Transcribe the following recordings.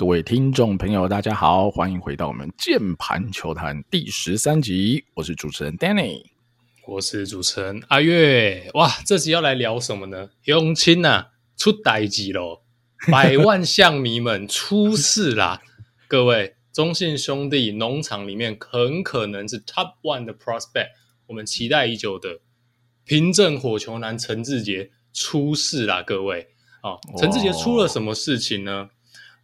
各位听众朋友，大家好，欢迎回到我们键盘球坛第十三集。我是主持人 Danny，我是主持人阿月。哇，这集要来聊什么呢？永清呐，出代志喽！百万象迷们出事啦！各位中信兄弟农场里面很可能是 Top One 的 Prospect，我们期待已久的平镇火球男陈志杰出事啦！各位啊，陈志杰出了什么事情呢？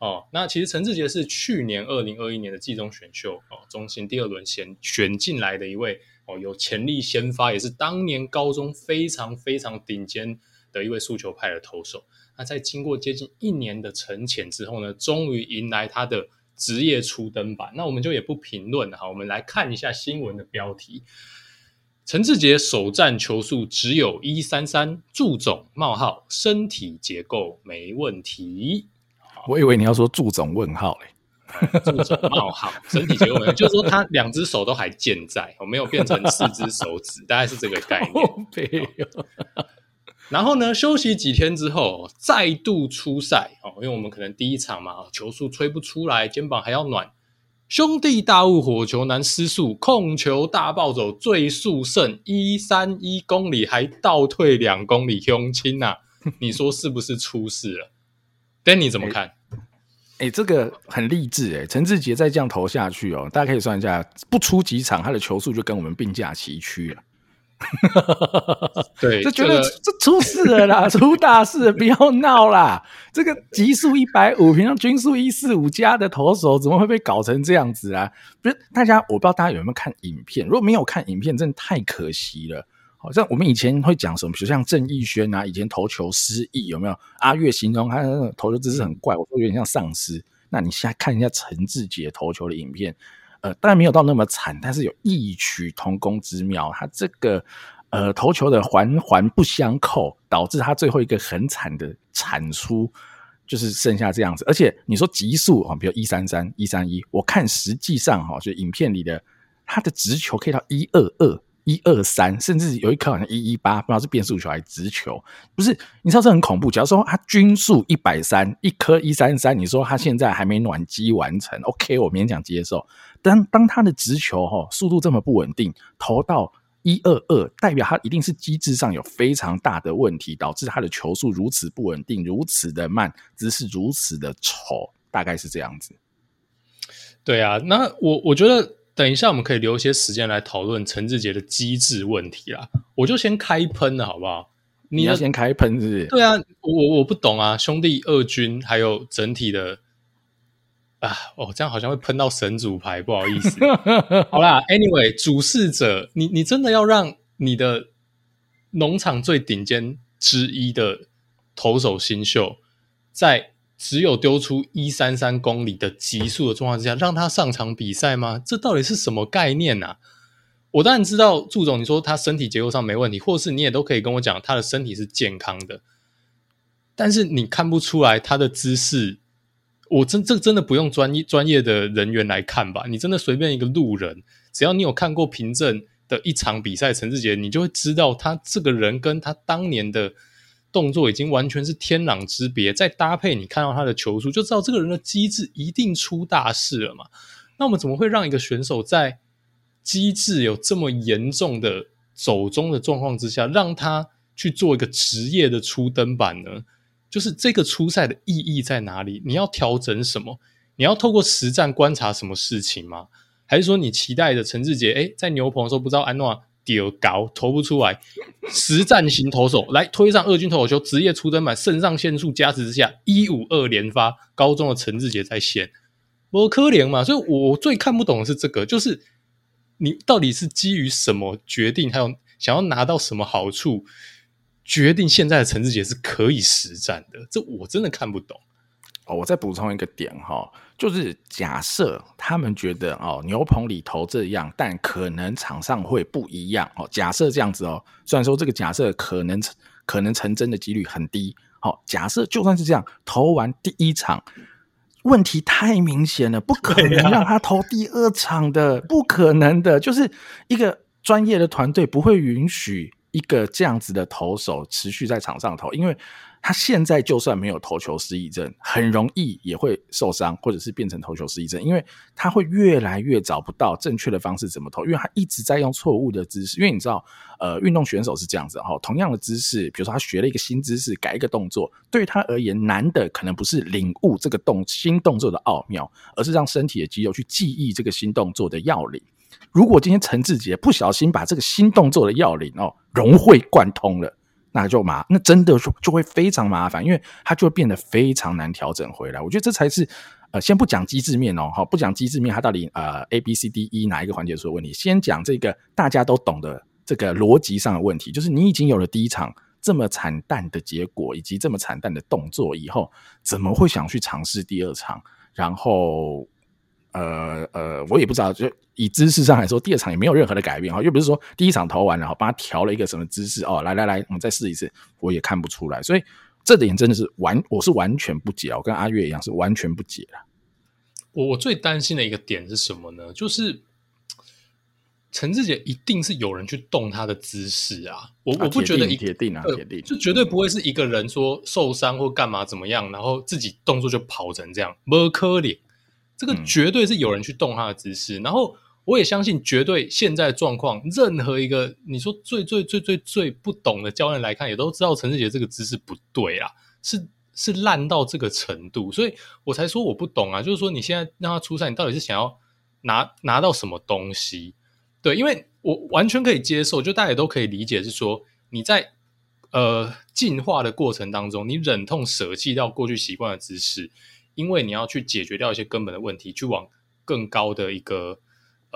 哦，那其实陈志杰是去年二零二一年的季中选秀哦，中心第二轮选选进来的一位哦，有潜力先发，也是当年高中非常非常顶尖的一位速球派的投手。那在经过接近一年的沉潜之后呢，终于迎来他的职业初登板。那我们就也不评论了哈，我们来看一下新闻的标题：陈志杰首战球速只有一三三，祝总冒号身体结构没问题。我以为你要说祝总问号嘞，祝总冒号身体结构没有，就是说他两只手都还健在，我没有变成四只手指，大概是这个概念。然后呢，休息几天之后再度出赛哦，因为我们可能第一场嘛，球速吹不出来，肩膀还要暖。兄弟大雾火球男失速，控球大暴走，最速胜一三一公里，还倒退两公里，凶亲呐，你说是不是出事了？Danny 怎么看？哎、欸，这个很励志哎！陈志杰再这样投下去哦，大家可以算一下，不出几场，他的球速就跟我们并驾齐驱了。对，就觉得这出事了啦，出大事了，不要闹啦！这个极速一百五，平常均速一四五加的投手，怎么会被搞成这样子啊？不是，大家我不知道大家有没有看影片，如果没有看影片，真的太可惜了。好像我们以前会讲什么，比如像郑义轩啊，以前投球失忆有没有？阿月形容他投球姿势很怪，我说有点像丧尸。那你现在看一下陈志杰投球的影片，呃，当然没有到那么惨，但是有异曲同工之妙。他这个呃投球的环环不相扣，导致他最后一个很惨的产出，就是剩下这样子。而且你说极速啊，比如一三三、一三一，我看实际上哈，就影片里的他的直球可以到一二二。一二三，甚至有一颗好像一一八，不知道是变速球还是直球，不是？你知道这很恐怖。假如说他均速一百三，一颗一三三，你说他现在还没暖机完成，OK，我勉强接受。但当他的直球哈速度这么不稳定，投到一二二，代表他一定是机制上有非常大的问题，导致他的球速如此不稳定，如此的慢，姿势如此的丑，大概是这样子。对啊，那我我觉得。等一下，我们可以留一些时间来讨论陈志杰的机制问题啦。我就先开喷了，好不好？你要先开喷，是不是？对啊，我我不懂啊。兄弟二军还有整体的啊，哦，这样好像会喷到神主牌，不好意思。好啦，Anyway，主事者，你你真的要让你的农场最顶尖之一的投手新秀在？只有丢出一三三公里的极速的状况之下，让他上场比赛吗？这到底是什么概念啊？我当然知道，祝总你说他身体结构上没问题，或是你也都可以跟我讲他的身体是健康的，但是你看不出来他的姿势。我真这真的不用专业专业的人员来看吧？你真的随便一个路人，只要你有看过凭证的一场比赛，陈志杰，你就会知道他这个人跟他当年的。动作已经完全是天壤之别，再搭配你看到他的球速，就知道这个人的机制一定出大事了嘛。那我们怎么会让一个选手在机制有这么严重的走钟的状况之下，让他去做一个职业的初登板呢？就是这个初赛的意义在哪里？你要调整什么？你要透过实战观察什么事情吗？还是说你期待的陈志杰？诶，在牛棚的时候不知道安诺丢高投不出来，实战型投手来推上二军投手球，职业出征版，肾上腺素加持之下，一五二连发，高中的陈志杰在线，我可怜嘛，所以我最看不懂的是这个，就是你到底是基于什么决定，还有想要拿到什么好处，决定现在的陈志杰是可以实战的，这我真的看不懂。哦，我再补充一个点哈，就是假设他们觉得哦牛棚里投这样，但可能场上会不一样哦。假设这样子哦，虽然说这个假设可能可能成真的几率很低。好，假设就算是这样，投完第一场，问题太明显了，不可能让他投第二场的，不可能的，就是一个专业的团队不会允许一个这样子的投手持续在场上投，因为。他现在就算没有投球失忆症，很容易也会受伤，或者是变成投球失忆症，因为他会越来越找不到正确的方式怎么投，因为他一直在用错误的姿势。因为你知道，呃，运动选手是这样子哈，同样的姿势，比如说他学了一个新姿势，改一个动作，对他而言难的可能不是领悟这个动新动作的奥妙，而是让身体的肌肉去记忆这个新动作的要领。如果今天陈志杰不小心把这个新动作的要领哦融会贯通了。那就麻，那真的就就会非常麻烦，因为它就会变得非常难调整回来。我觉得这才是，呃，先不讲机制面哦，好，不讲机制面，它到底呃 A B C D E 哪一个环节出了问题？先讲这个大家都懂的这个逻辑上的问题，就是你已经有了第一场这么惨淡的结果，以及这么惨淡的动作以后，怎么会想去尝试第二场？然后。呃呃，我也不知道，就以姿势上来说，第二场也没有任何的改变哈，又不是说第一场投完然后帮他调了一个什么姿势哦，来来来，我们再试一次，我也看不出来，所以这点真的是完，我是完全不解，我跟阿月一样是完全不解的。我我最担心的一个点是什么呢？就是陈志杰一定是有人去动他的姿势啊，我我不觉得一铁定啊，铁定，就绝对不会是一个人说受伤或干嘛怎么样，然后自己动作就跑成这样，没可脸。这个绝对是有人去动他的姿势，嗯、然后我也相信，绝对现在状况，任何一个你说最最最最最不懂的教练来看，也都知道陈世杰这个姿势不对啦，是是烂到这个程度，所以我才说我不懂啊。就是说你现在让他出赛，你到底是想要拿拿到什么东西？对，因为我完全可以接受，就大家也都可以理解，是说你在呃进化的过程当中，你忍痛舍弃掉过去习惯的姿势。因为你要去解决掉一些根本的问题，去往更高的一个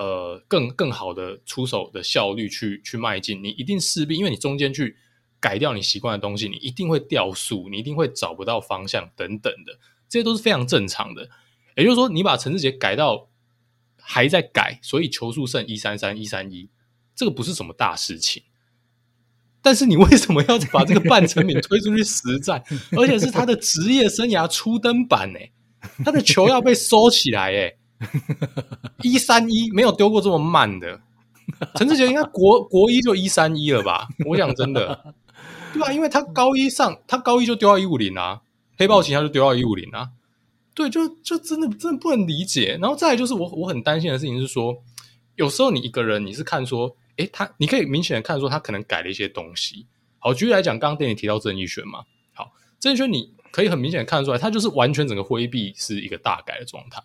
呃更更好的出手的效率去去迈进，你一定势必因为你中间去改掉你习惯的东西，你一定会掉速，你一定会找不到方向等等的，这些都是非常正常的。也就是说，你把陈志杰改到还在改，所以球速剩一三三一三一，这个不是什么大事情。但是你为什么要把这个半成品推出去实战？而且是他的职业生涯初登板呢？他的球要被收起来诶，一三一没有丢过这么慢的。陈志杰应该国国一就一三一了吧？我想真的，对啊，因为他高一上，他高一就丢到一五零啊，黑豹旗他就丢到一五零啊。对，就就真的真的不能理解。然后再来就是我我很担心的事情是说，有时候你一个人你是看说。诶，他你可以明显的看出他可能改了一些东西。好，举例来讲，刚刚电影提到郑义轩嘛，好，郑义轩你可以很明显的看出来，他就是完全整个挥臂是一个大改的状态。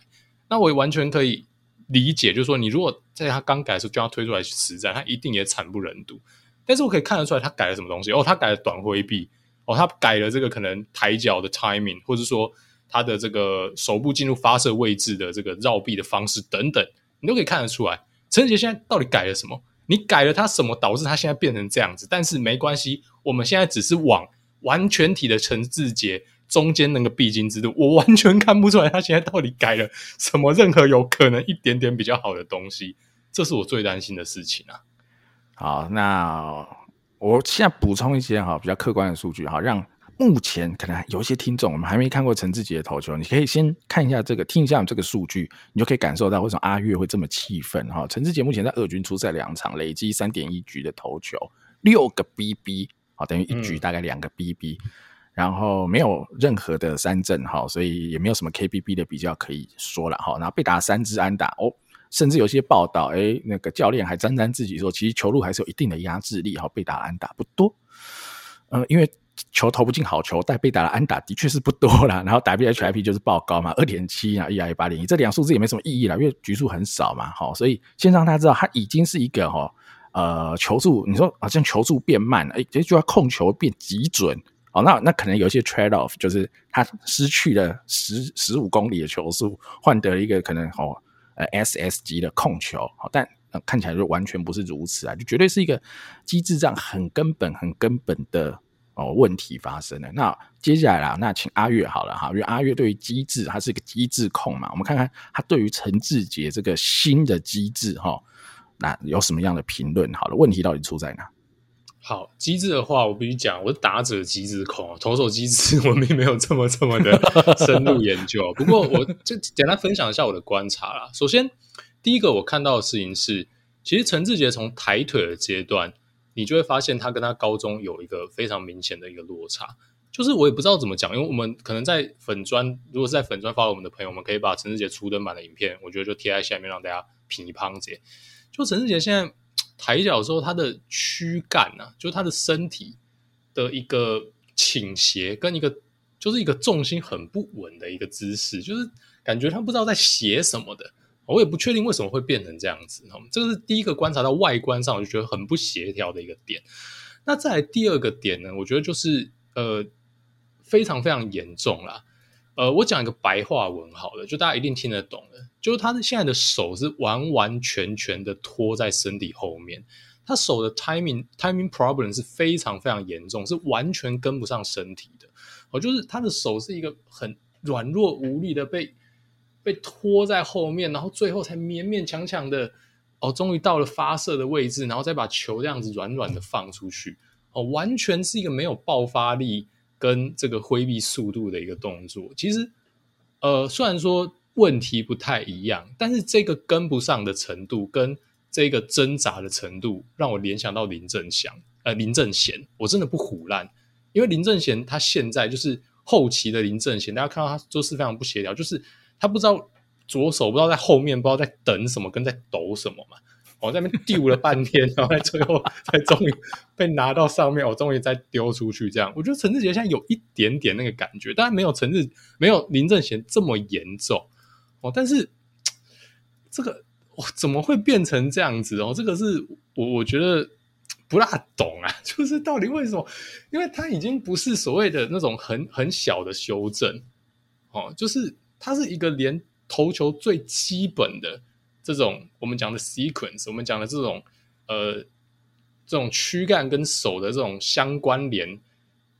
那我也完全可以理解，就是说你如果在他刚改的时候就要推出来实战，他一定也惨不忍睹。但是我可以看得出来，他改了什么东西？哦，他改了短挥臂，哦，他改了这个可能抬脚的 timing，或者说他的这个手部进入发射位置的这个绕臂的方式等等，你都可以看得出来。陈杰现在到底改了什么？你改了他什么，导致他现在变成这样子？但是没关系，我们现在只是往完全体的陈志杰中间那个必经之路，我完全看不出来他现在到底改了什么，任何有可能一点点比较好的东西，这是我最担心的事情啊。好，那我现在补充一些哈比较客观的数据哈，让。目前可能有一些听众，我们还没看过陈志杰的投球，你可以先看一下这个，听一下这个数据，你就可以感受到为什么阿月会这么气愤哈。陈志杰目前在二军出赛两场，累积三点一局的投球，六个 BB，好，等于一局大概两个 BB，然后没有任何的三振哈，所以也没有什么 KBB 的比较可以说了哈。然后被打三支安打哦，甚至有些报道，诶，那个教练还沾沾自喜说，其实球路还是有一定的压制力哈，被打安打不多，嗯，因为。球投不进好球，但被打的安打的确是不多啦。然后 WHIP 就是爆高嘛，二点七啊，ERA 八点一，这两数字也没什么意义啦，因为局数很少嘛。好，所以先让大家知道，他已经是一个哈呃球速，你说好像球速变慢了，哎，这就要控球变极准。好，那那可能有一些 trade off，就是他失去了十十五公里的球速，换得一个可能哦呃 SS 级的控球。好，但、看起来就完全不是如此啊，就绝对是一个机制上很根本、很根本的。哦，问题发生了。那接下来啦，那请阿月好了哈，因为阿月对于机制，他是一个机制控嘛。我们看看他对于陈志杰这个新的机制哈，那有什么样的评论？好了，问题到底出在哪？好，机制的话，我必须讲，我是打者机制控，投手机制 我并没有这么这么的 深入研究。不过，我就简单分享一下我的观察啦。首先，第一个我看到的事情是，其实陈志杰从抬腿的阶段。你就会发现他跟他高中有一个非常明显的一个落差，就是我也不知道怎么讲，因为我们可能在粉专，如果是在粉专发给我们的朋友，我们可以把陈志杰初登版的影片，我觉得就贴在下面让大家评一评解。就陈志杰现在抬脚的时候，他的躯干啊，就是他的身体的一个倾斜跟一个就是一个重心很不稳的一个姿势，就是感觉他不知道在斜什么的。我也不确定为什么会变成这样子，这个是第一个观察到外观上我就觉得很不协调的一个点。那再来第二个点呢，我觉得就是呃非常非常严重啦。呃，我讲一个白话文好了，就大家一定听得懂的，就是他的现在的手是完完全全的拖在身体后面，他手的 timing timing problem 是非常非常严重，是完全跟不上身体的。哦，就是他的手是一个很软弱无力的被。被拖在后面，然后最后才勉勉强强的哦，终于到了发射的位置，然后再把球这样子软软的放出去哦，完全是一个没有爆发力跟这个挥臂速度的一个动作。其实，呃，虽然说问题不太一样，但是这个跟不上的程度跟这个挣扎的程度，让我联想到林正祥，呃，林正贤，我真的不唬烂，因为林正贤他现在就是后期的林正贤，大家看到他做事非常不协调，就是。他不知道左手不知道在后面不知道在等什么跟在抖什么嘛，我在那边丢了半天，然后在最后才终于被拿到上面，我终于再丢出去。这样，我觉得陈志杰现在有一点点那个感觉，当然没有陈志没有林正贤这么严重哦。但是这个哇，怎么会变成这样子哦？这个是我我觉得不大懂啊，就是到底为什么？因为他已经不是所谓的那种很很小的修正哦，就是。他是一个连投球最基本的这种我们讲的 sequence，我们讲的这种呃这种躯干跟手的这种相关联，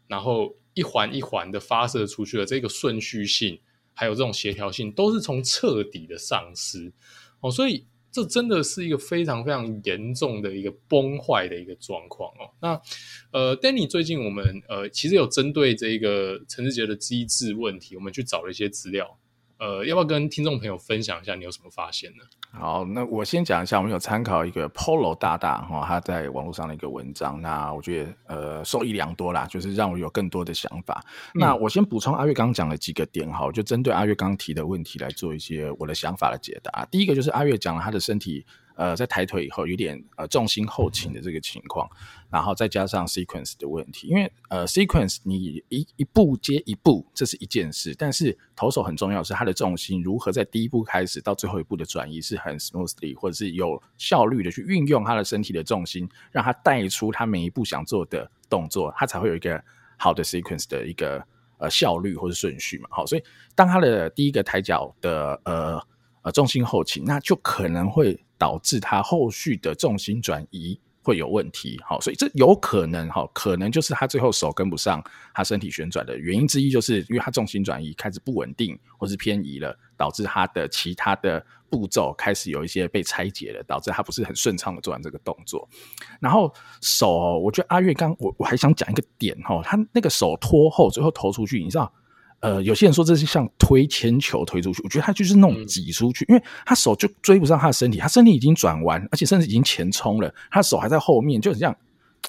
然后一环一环的发射出去的这个顺序性，还有这种协调性，都是从彻底的丧失哦，所以这真的是一个非常非常严重的一个崩坏的一个状况哦。那呃，Danny 最近我们呃其实有针对这个陈志杰的机制问题，我们去找了一些资料。呃，要不要跟听众朋友分享一下你有什么发现呢？好，那我先讲一下，我们有参考一个 Polo 大大哈、哦，他在网络上的一个文章，那我觉得呃受益良多啦，就是让我有更多的想法。嗯、那我先补充阿月刚刚讲的几个点哈，就针对阿月刚提的问题来做一些我的想法的解答。第一个就是阿月讲了他的身体。呃，在抬腿以后有点呃重心后倾的这个情况，然后再加上 sequence 的问题，因为呃 sequence 你一一步接一步，这是一件事，但是投手很重要是他的重心如何在第一步开始到最后一步的转移是很 smoothly 或者是有效率的去运用他的身体的重心，让他带出他每一步想做的动作，他才会有一个好的 sequence 的一个呃效率或者顺序嘛。好，所以当他的第一个抬脚的呃呃重心后倾，那就可能会。导致他后续的重心转移会有问题，好，所以这有可能哈，可能就是他最后手跟不上他身体旋转的原因之一，就是因为他重心转移开始不稳定或是偏移了，导致他的其他的步骤开始有一些被拆解了，导致他不是很顺畅的做完这个动作。然后手，我觉得阿月刚我我还想讲一个点哈，他那个手拖后最后投出去，你知道？呃，有些人说这是像推铅球推出去，我觉得他就是那种挤出去，嗯、因为他手就追不上他的身体，他身体已经转弯，而且甚至已经前冲了，他手还在后面，就很像，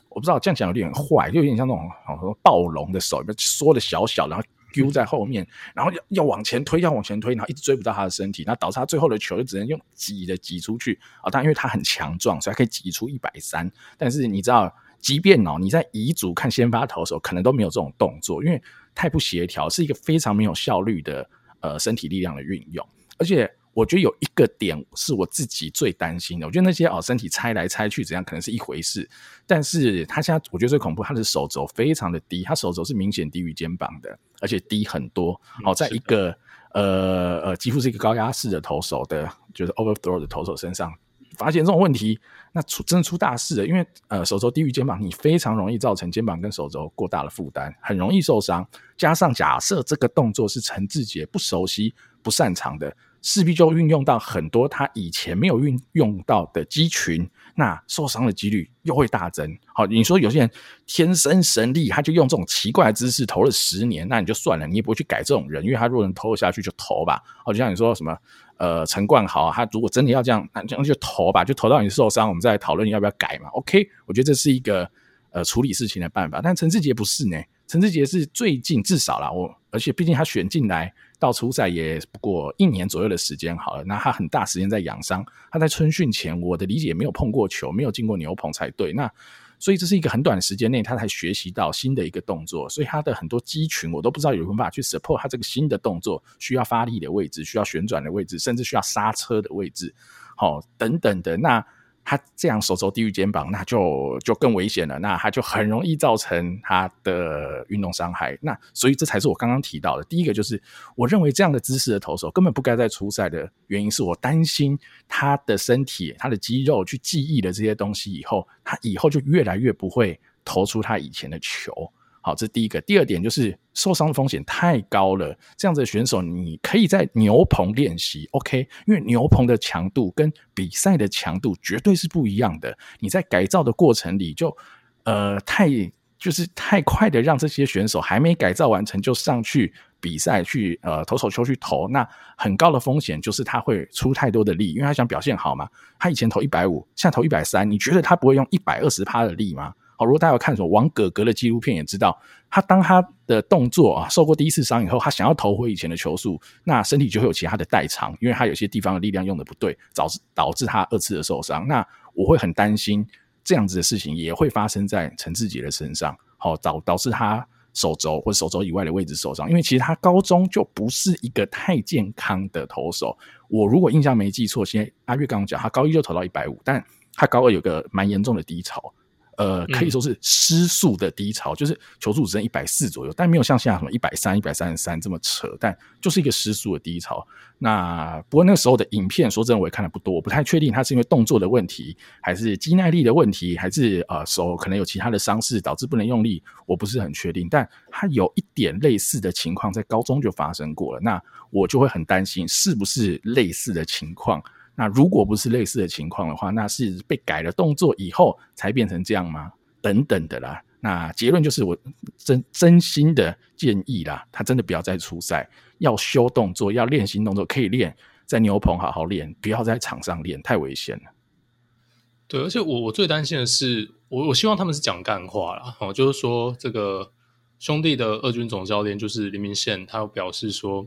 我不知道这样讲有点坏，就有点像那种好像暴龙的手，缩的小小，然后丢在后面，然后要要往前推，要往前推，然后一直追不到他的身体，然后导致他最后的球就只能用挤的挤出去啊。但因为他很强壮，所以他可以挤出一百三。但是你知道，即便哦你在乙组看先发投手，可能都没有这种动作，因为。太不协调，是一个非常没有效率的呃身体力量的运用。而且我觉得有一个点是我自己最担心的。我觉得那些哦身体拆来拆去怎样可能是一回事，但是他现在我觉得最恐怖，他的手肘非常的低，他手肘是明显低于肩膀的，而且低很多。哦，在一个呃呃几乎是一个高压式的投手的，就是 overthrow 的投手身上。发现这种问题，那出真的出大事了。因为呃，手肘低于肩膀，你非常容易造成肩膀跟手肘过大的负担，很容易受伤。加上假设这个动作是陈志杰不熟悉、不擅长的。势必就运用到很多他以前没有运用到的肌群，那受伤的几率又会大增。好，你说有些人天生神力，他就用这种奇怪的姿势投了十年，那你就算了，你也不会去改这种人，因为他如果能投下去就投吧。好，就像你说什么呃陈冠豪，他如果真的要这样，那这样就投吧，就投到你受伤，我们再讨论要不要改嘛。OK，我觉得这是一个呃处理事情的办法。但陈志杰不是呢，陈志杰是最近至少啦，我而且毕竟他选进来到出赛也不过一年左右的时间好了，那他很大时间在养伤，他在春训前我的理解没有碰过球，没有进过牛棚才对。那所以这是一个很短的时间内他才学习到新的一个动作，所以他的很多肌群我都不知道有没有办法去 support 他这个新的动作需要发力的位置，需要旋转的位置，甚至需要刹车的位置，好等等的那。他这样手肘低于肩膀，那就就更危险了。那他就很容易造成他的运动伤害。那所以这才是我刚刚提到的第一个，就是我认为这样的姿势的投手根本不该在出赛的原因，是我担心他的身体、他的肌肉去记忆了这些东西以后，他以后就越来越不会投出他以前的球。好，这第一个。第二点就是受伤的风险太高了。这样子的选手，你可以在牛棚练习，OK？因为牛棚的强度跟比赛的强度绝对是不一样的。你在改造的过程里就，就呃太就是太快的让这些选手还没改造完成就上去比赛去呃投手球去投，那很高的风险就是他会出太多的力，因为他想表现好嘛。他以前投一百五，现在投一百三，你觉得他不会用一百二十趴的力吗？好，如果大家有看什么王哥哥的纪录片，也知道他当他的动作啊受过第一次伤以后，他想要投回以前的球速，那身体就会有其他的代偿，因为他有些地方的力量用的不对，导致导致他二次的受伤。那我会很担心这样子的事情也会发生在陈志杰的身上，好导导致他手肘或手肘以外的位置受伤。因为其实他高中就不是一个太健康的投手，我如果印象没记错，现在阿月刚刚讲他高一就投到一百五，但他高二有个蛮严重的低潮。呃，可以说是失速的低潮，嗯、就是球速只剩一百四左右，但没有像现在什么一百三、一百三十三这么扯，但就是一个失速的低潮。那不过那个时候的影片，说真的我也看的不多，我不太确定他是因为动作的问题，还是肌耐力的问题，还是呃手可能有其他的伤势导致不能用力，我不是很确定。但他有一点类似的情况在高中就发生过了，那我就会很担心是不是类似的情况。那如果不是类似的情况的话，那是被改了动作以后才变成这样吗？等等的啦。那结论就是我真真心的建议啦，他真的不要再出赛，要修动作，要练新动作，可以练在牛棚好好练，不要在场上练，太危险了。对，而且我我最担心的是，我我希望他们是讲干话啦，哦，就是说这个兄弟的二军总教练就是林明宪，他有表示说。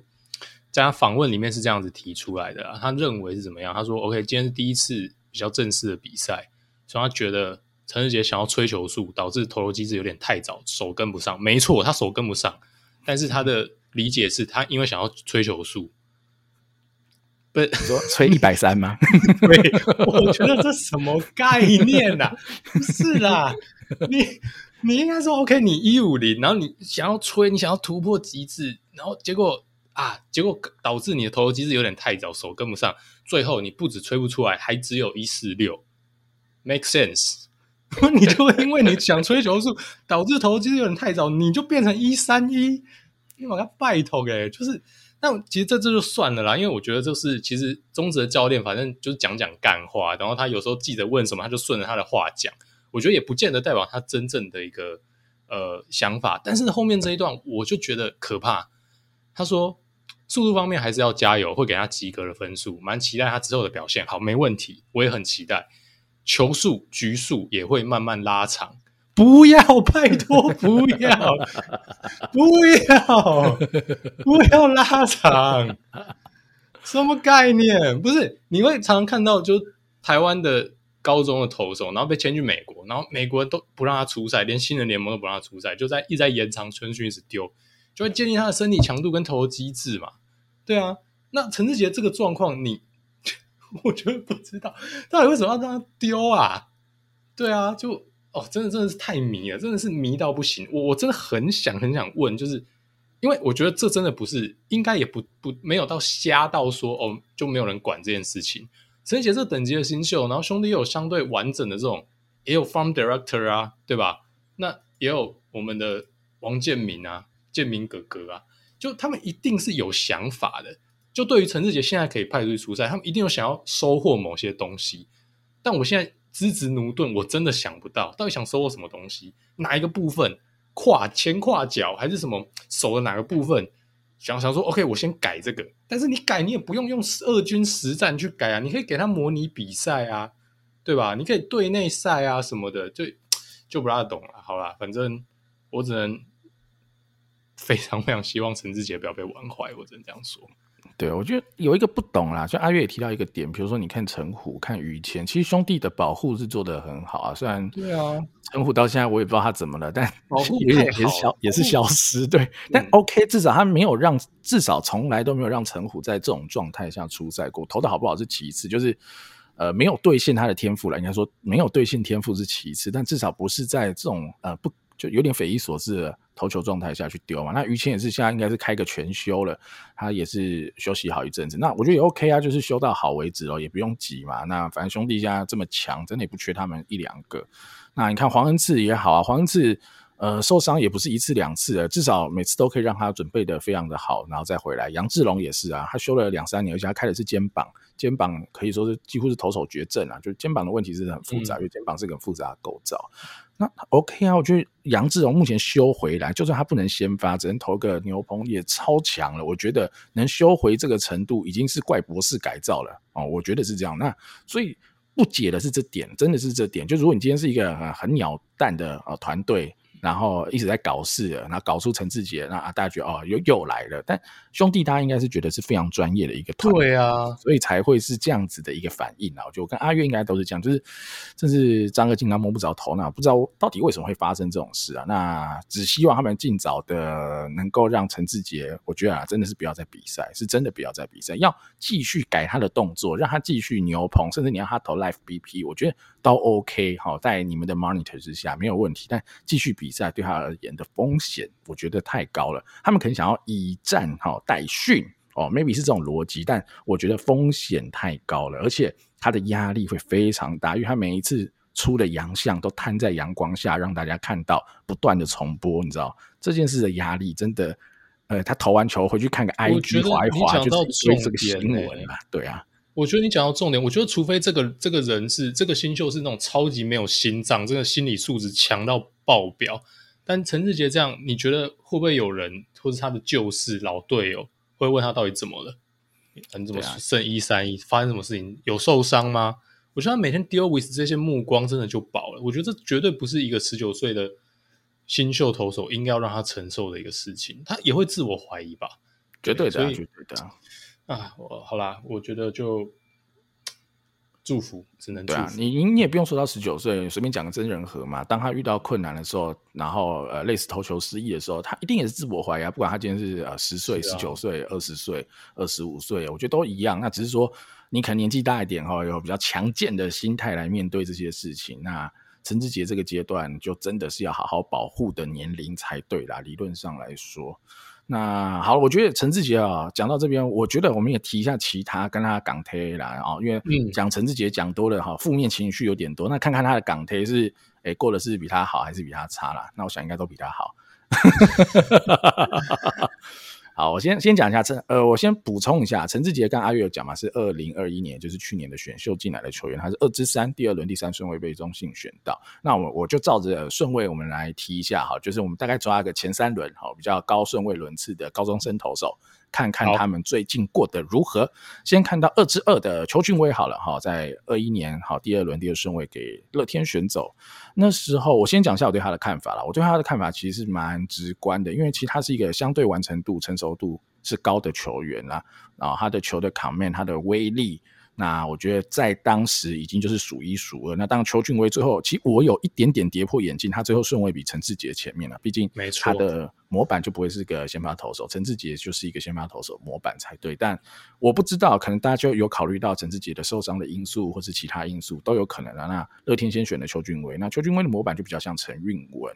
在他访问里面是这样子提出来的啊，他认为是怎么样？他说：“OK，今天是第一次比较正式的比赛，所以他觉得陈世杰想要吹球速，导致投球机制有点太早，手跟不上。没错，他手跟不上，但是他的理解是他因为想要吹球速，不是你说吹一百三吗？对，我觉得这什么概念啊？不是啦，你你应该说 OK，你一五零，然后你想要吹，你想要突破极致，然后结果。”啊！结果导致你的投球机制有点太早，手跟不上，最后你不止吹不出来，还只有一四六，make sense？你就因为你想吹球速，导致投球机制有点太早，你就变成一三一，你把它拜托诶，就是，那其实这这就算了啦，因为我觉得就是其实中职的教练反正就是讲讲干话，然后他有时候记者问什么，他就顺着他的话讲，我觉得也不见得代表他真正的一个呃想法，但是后面这一段我就觉得可怕，他说。速度方面还是要加油，会给他及格的分数，蛮期待他之后的表现。好，没问题，我也很期待。球速、局数也会慢慢拉长。不要，拜托，不要，不要，不要拉长。什么概念？不是，你会常看到，就台湾的高中的投手，然后被签去美国，然后美国都不让他出赛，连新人联盟都不让他出赛，就在一直在延长春训，一直丢，就会建立他的身体强度跟投机制嘛。对啊，那陈志杰这个状况，你 我觉得不知道到底为什么要让他丢啊？对啊，就哦，真的真的是太迷了，真的是迷到不行。我我真的很想很想问，就是因为我觉得这真的不是，应该也不不没有到瞎到说哦，就没有人管这件事情。陈志杰这等级的新秀，然后兄弟又有相对完整的这种，也有 farm director 啊，对吧？那也有我们的王建民啊，建民哥哥啊。就他们一定是有想法的，就对于陈志杰现在可以派出去出赛，他们一定有想要收获某些东西。但我现在资质奴钝，我真的想不到到底想收获什么东西，哪一个部分，胯前胯脚还是什么手的哪个部分？想想说，OK，我先改这个。但是你改，你也不用用二军实战去改啊，你可以给他模拟比赛啊，对吧？你可以队内赛啊什么的，就就不大懂了。好啦，反正我只能。非常非常希望陈志杰不要被玩坏，我只能这样说。对，我觉得有一个不懂啦，就阿月也提到一个点，比如说你看陈虎、看于谦，其实兄弟的保护是做得很好啊。虽然对啊，陈虎到现在我也不知道他怎么了，但保护 也也是消也是消失。对，嗯、但 OK，至少他没有让，至少从来都没有让陈虎在这种状态下出赛过。投的好不好是其次，就是呃没有兑现他的天赋了。应该说没有兑现天赋是其次，但至少不是在这种呃不。就有点匪夷所思的投球状态下去丢嘛，那于谦也是现在应该是开个全休了，他也是休息好一阵子，那我觉得也 OK 啊，就是休到好为止哦，也不用急嘛。那反正兄弟家这么强，真的也不缺他们一两个。那你看黄恩赐也好啊，黄恩赐呃受伤也不是一次两次了，至少每次都可以让他准备的非常的好，然后再回来。杨志龙也是啊，他休了两三年，而且他开的是肩膀，肩膀可以说是几乎是投手绝症啊，就肩膀的问题是很复杂，嗯、因为肩膀是个很复杂的构造。那 OK 啊，我觉得杨志荣目前修回来，就算他不能先发，只能投个牛棚也超强了。我觉得能修回这个程度，已经是怪博士改造了哦。我觉得是这样。那所以不解的是这点，真的是这点。就如果你今天是一个很鸟蛋的呃团队。然后一直在搞事了，然后搞出陈志杰，那大家觉得哦，又又来了。但兄弟，大家应该是觉得是非常专业的一个团队，对啊，所以才会是这样子的一个反应啊。我觉得我跟阿月应该都是这样，就是真是张个金刚摸不着头脑，不知道到底为什么会发生这种事啊。那只希望他们尽早的能够让陈志杰，我觉得啊，真的是不要再比赛，是真的不要再比赛，要继续改他的动作，让他继续牛棚，甚至你让他投 life BP，我觉得都 OK 好，在你们的 monitor 之下没有问题，但继续比。赛对他而言的风险，我觉得太高了。他们可能想要以战哈代训哦，maybe 是这种逻辑，但我觉得风险太高了，而且他的压力会非常大，因为他每一次出的洋相都摊在阳光下，让大家看到，不断的重播，你知道这件事的压力真的，呃，他投完球回去看个 IG 滑一滑，就是追这个新闻了，对啊。我觉得你讲到重点，我觉得除非这个这个人是这个新秀是那种超级没有心脏，这个心理素质强到爆表。但陈志杰这样，你觉得会不会有人或是他的旧事老队友会问他到底怎么了？你怎么剩一三一？发生什么事情？有受伤吗？我觉得他每天 deal with 这些目光真的就饱了。我觉得这绝对不是一个十九岁的新秀投手应该要让他承受的一个事情。他也会自我怀疑吧？绝对的，绝对的。啊，我好啦，我觉得就祝福，只能。对啊，你你也不用说到十九岁，随便讲个真人和嘛。当他遇到困难的时候，然后呃类似投球失意的时候，他一定也是自我怀疑啊。不管他今天是呃十岁、十九岁、二十岁、二十五岁，我觉得都一样。那只是说你可能年纪大一点哈，有比较强健的心态来面对这些事情。那陈志杰这个阶段就真的是要好好保护的年龄才对啦。理论上来说。那好，我觉得陈志杰啊，讲到这边，我觉得我们也提一下其他跟他港推啦啊，因为讲陈志杰讲多了哈，负面情绪有点多。那看看他的港推是，诶过的是比他好还是比他差啦？那我想应该都比他好。好，我先先讲一下陈，呃，我先补充一下，陈志杰跟阿月有讲嘛，是二零二一年，就是去年的选秀进来的球员，他是二之三，第二轮第三顺位被中信选到。那我我就照着顺位，我们来提一下哈，就是我们大概抓一个前三轮哈，比较高顺位轮次的高中生投手。看看他们最近过得如何。先看到二之二的邱俊威好了哈，在二一年好第二轮第二顺位给乐天选走。那时候我先讲一下我对他的看法啦。我对他的看法其实是蛮直观的，因为其实他是一个相对完成度、成熟度是高的球员啦。然后他的球的 command，他的威力。那我觉得在当时已经就是数一数二。那当邱俊威最后，其实我有一点点跌破眼镜，他最后顺位比陈志杰前面了。毕竟，没错，他的模板就不会是个先发投手，陈志杰就是一个先发投手模板才对。但我不知道，可能大家就有考虑到陈志杰的受伤的因素，或是其他因素都有可能啊。那乐天先选的邱俊威，那邱俊威的模板就比较像陈韵文。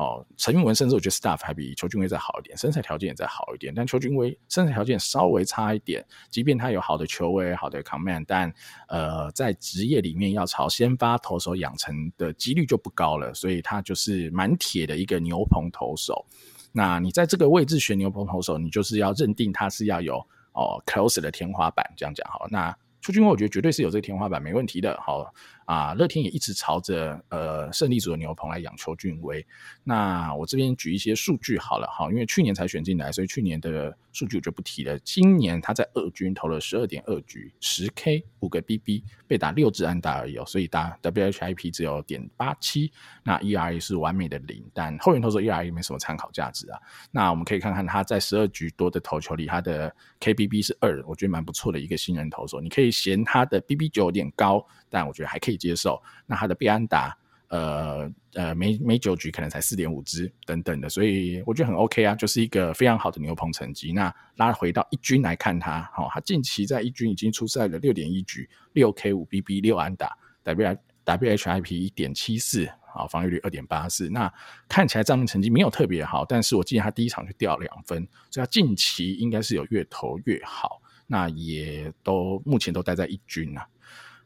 哦，陈韵文甚至我觉得 staff 还比邱俊威再好一点，身材条件也再好一点。但邱俊威身材条件稍微差一点，即便他有好的球威、好的 command，但呃，在职业里面要朝先发投手养成的几率就不高了，所以他就是蛮铁的一个牛棚投手。那你在这个位置选牛棚投手，你就是要认定他是要有哦 close 的天花板，这样讲好。那邱俊威我觉得绝对是有这个天花板，没问题的。好啊，乐天也一直朝着呃胜利组的牛棚来养邱俊威。那我这边举一些数据好了，好，因为去年才选进来，所以去年的数据我就不提了。今年他在二军投了十二点二局，十 K 五个 BB，被打六支安打而已哦，所以打 WHIP 只有点八七，那 ERA 是完美的零，但后援投手 ERA 没什么参考价值啊。那我们可以看看他在十二局多的投球里，他的 KBB 是二，我觉得蛮不错的一个新人投手。你可以嫌他的 BB 九有点高，但我觉得还可以接受。那他的被安打，呃呃，每每九局可能才四点五支等等的，所以我觉得很 OK 啊，就是一个非常好的牛棚成绩。那拉回到一军来看他，好、哦，他近期在一军已经出赛了六点一局，六 K 五 BB 六安打，W WHIP 一点七四。好，防御率二点八四，那看起来账面成绩没有特别好，但是我记得他第一场就掉两分，所以他近期应该是有越投越好，那也都目前都待在一军啊。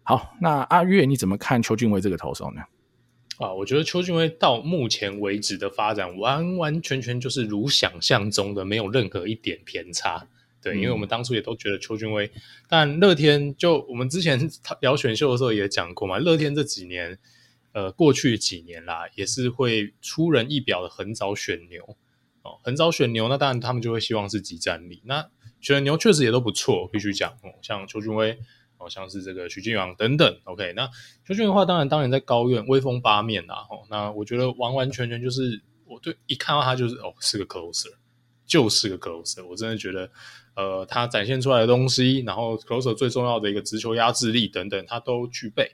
好，那阿月你怎么看邱俊威这个投手呢？啊，我觉得邱俊威到目前为止的发展完完全全就是如想象中的，没有任何一点偏差。对，因为我们当初也都觉得邱俊威，但乐天就我们之前 聊选秀的时候也讲过嘛，乐天这几年。呃，过去几年啦，也是会出人意表的很早选牛哦，很早选牛，那当然他们就会希望是即战力。那选牛确实也都不错，必须讲哦，像邱俊威哦，像是这个徐俊阳等等。OK，那邱俊的话，当然当然在高院威风八面啦。哦，那我觉得完完全全就是我对一看到他就是哦，是个 closer，就是个 closer。我真的觉得，呃，他展现出来的东西，然后 closer 最重要的一个直球压制力等等，他都具备。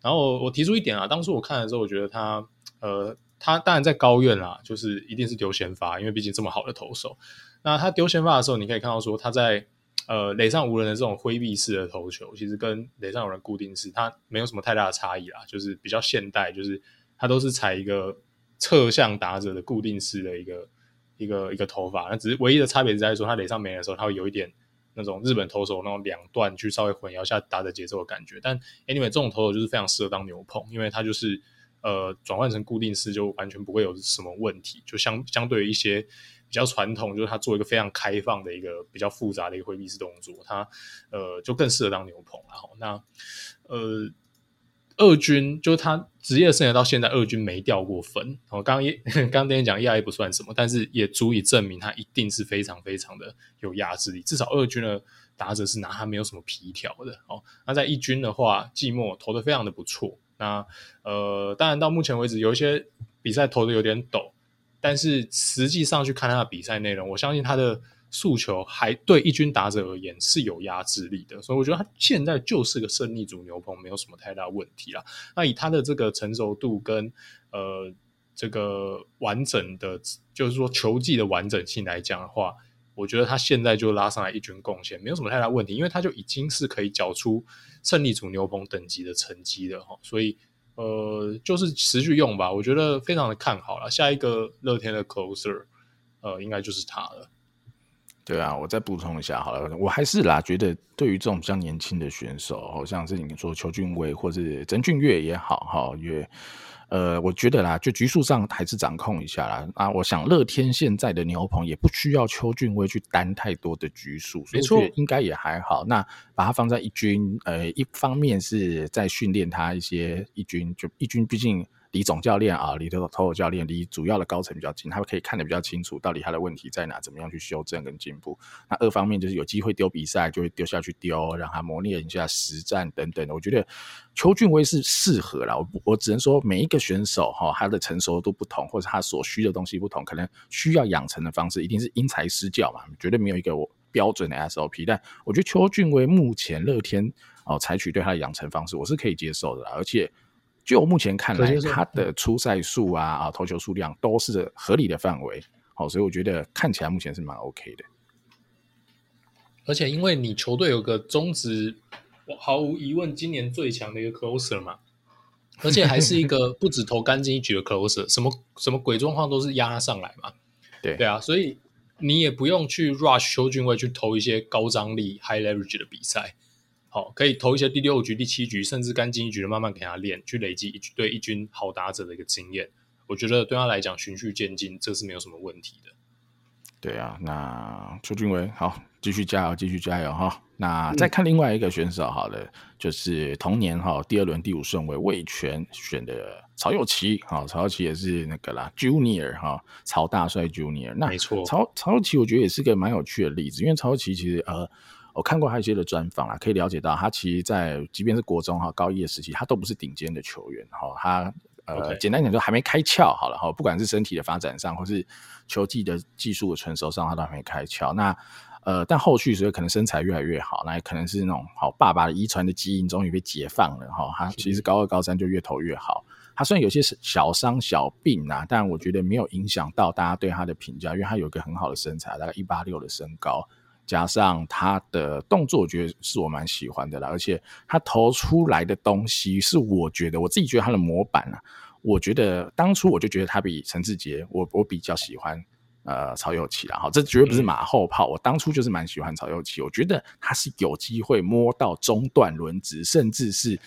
然后我提出一点啊，当初我看的时候，我觉得他，呃，他当然在高院啦，就是一定是丢先发，因为毕竟这么好的投手。那他丢先发的时候，你可以看到说他在呃垒上无人的这种挥臂式的投球，其实跟垒上有人固定式，它没有什么太大的差异啦，就是比较现代，就是它都是采一个侧向打者的固定式的一个一个一个投法，那只是唯一的差别是在说它垒上没人的时候，它会有一点。那种日本投手那种两段去稍微混淆一下打的节奏的感觉，但 anyway 这种投手就是非常适合当牛棚，因为它就是呃转换成固定式就完全不会有什么问题，就相相对于一些比较传统，就是他做一个非常开放的一个比较复杂的一个回避式动作，他呃就更适合当牛棚。然后那呃。二军就是他职业生涯到现在，二军没掉过分。我刚刚 刚跟你讲，ERA 不算什么，但是也足以证明他一定是非常非常的有压制力。至少二军的打者是拿他没有什么皮条的。哦，那在一军的话，季末投的非常的不错。那呃，当然到目前为止，有一些比赛投的有点抖，但是实际上去看他的比赛内容，我相信他的。诉求还对一军打者而言是有压制力的，所以我觉得他现在就是个胜利组牛棚，没有什么太大问题啦。那以他的这个成熟度跟呃这个完整的，就是说球技的完整性来讲的话，我觉得他现在就拉上来一军贡献，没有什么太大问题，因为他就已经是可以缴出胜利组牛棚等级的成绩的哈。所以呃，就是持续用吧，我觉得非常的看好了。下一个乐天的 closer，呃，应该就是他了。对啊，我再补充一下好了，我还是啦，觉得对于这种比较年轻的选手，好像是你说邱俊威或是曾俊岳也好哈，也呃，我觉得啦，就局数上还是掌控一下啦。啊，我想乐天现在的牛棚也不需要邱俊威去担太多的局数，没错，应该也还好。那把它放在一军，呃，一方面是在训练他一些一军，就一军毕竟。离总教练啊，离投手教练离主要的高层比较近，他们可以看得比较清楚，到底他的问题在哪，怎么样去修正跟进步。那二方面就是有机会丢比赛，就会丢下去丢，让他磨练一下实战等等的。我觉得邱俊威是适合啦，我我只能说每一个选手哈，他的成熟度不同，或者他所需的东西不同，可能需要养成的方式一定是因材施教嘛，绝对没有一个标准的 SOP。但我觉得邱俊威目前乐天哦采取对他的养成方式，我是可以接受的啦，而且。就目前看来，他的出赛数啊啊，投球数量都是合理的范围，好，所以我觉得看起来目前是蛮 OK 的。而且因为你球队有个中职，毫无疑问今年最强的一个 closer 嘛，而且还是一个 不止投干净一局的 closer，什么什么鬼状况都是压他上来嘛。对对啊，所以你也不用去 rush 邱俊威去投一些高张力 high leverage 的比赛。好，可以投一些第六局、第七局，甚至干净一局的，慢慢给他练，去累积一对一军好打者的一个经验。我觉得对他来讲，循序渐进，这是没有什么问题的。对啊，那邱俊伟好，继续加油，继续加油哈。那再看另外一个选手，好了，嗯、就是同年哈第二轮第五顺位魏权选的曹有奇，哈，曹有奇也是那个啦，Junior 哈，曹大帅 Junior。那没错，曹曹祐齐我觉得也是个蛮有趣的例子，因为曹有奇其实呃，我看过他一些的专访啦，可以了解到他其实，在即便是国中哈高一的时期，他都不是顶尖的球员哈，他。呃.简单讲，就还没开窍好了哈，不管是身体的发展上，或是球技的技术的成熟上，他都还没开窍。那呃，但后续所以可能身材越来越好，那也可能是那种好爸爸的遗传的基因终于被解放了哈。他其实高二高三就越投越好。他虽然有些小伤小病啊，但我觉得没有影响到大家对他的评价，因为他有一个很好的身材，大概一八六的身高。加上他的动作，我觉得是我蛮喜欢的啦，而且他投出来的东西是我觉得我自己觉得他的模板啊，我觉得当初我就觉得他比陈志杰，我我比较喜欢呃曹祐齐啦，哈，这绝对不是马后炮，我当初就是蛮喜欢曹祐齐，我觉得他是有机会摸到中段轮值，甚至是。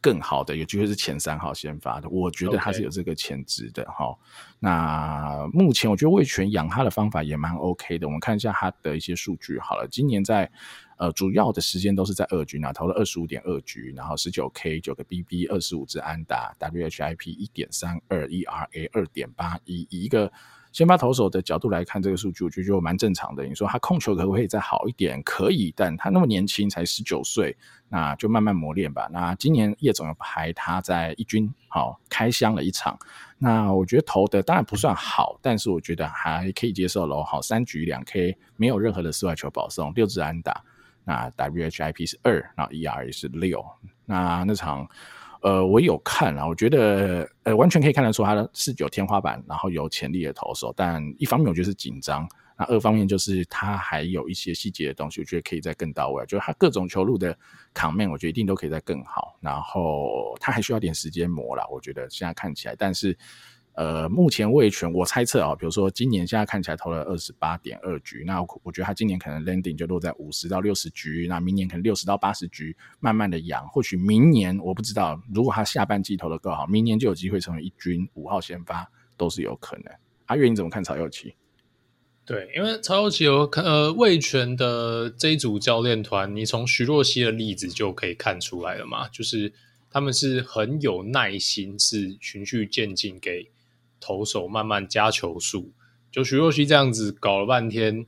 更好的有机会是前三号先发的，我觉得他是有这个潜质的哈。那目前我觉得魏全养他的方法也蛮 OK 的。我们看一下他的一些数据好了，今年在呃主要的时间都是在二局啊，投了二十五点二局，然后十九 K 九个 BB 二十五支安打，WHIP 一点三二，ERA 二点八一，以一个。先发投手的角度来看这个数据，我觉得就蛮正常的。你说他控球可不可以再好一点？可以，但他那么年轻，才十九岁，那就慢慢磨练吧。那今年叶总有排他在一军，好开箱了一场。那我觉得投的当然不算好，但是我觉得还可以接受喽。好，三局两 K，没有任何的四坏球保送，六支安打，那 WHIP 是二，然后 ERA 是六。那那场。呃，我有看啊，我觉得呃，完全可以看得出他是有天花板，然后有潜力的投手。但一方面我觉得是紧张，那二方面就是他还有一些细节的东西，我觉得可以再更到位。就是他各种球路的场面我觉得一定都可以再更好。然后他还需要点时间磨了，我觉得现在看起来，但是。呃，目前味全，我猜测啊，比如说今年现在看起来投了二十八点二局，那我，我觉得他今年可能 landing 就落在五十到六十局，那明年可能六十到八十局，慢慢的养，或许明年我不知道，如果他下半季投的够好，明年就有机会成为一军五号先发，都是有可能。阿月你怎么看曹祐齐？对，因为曹祐齐有呃味全的这一组教练团，你从徐若曦的例子就可以看出来了嘛，就是他们是很有耐心，是循序渐进给。投手慢慢加球数，就徐若曦这样子搞了半天，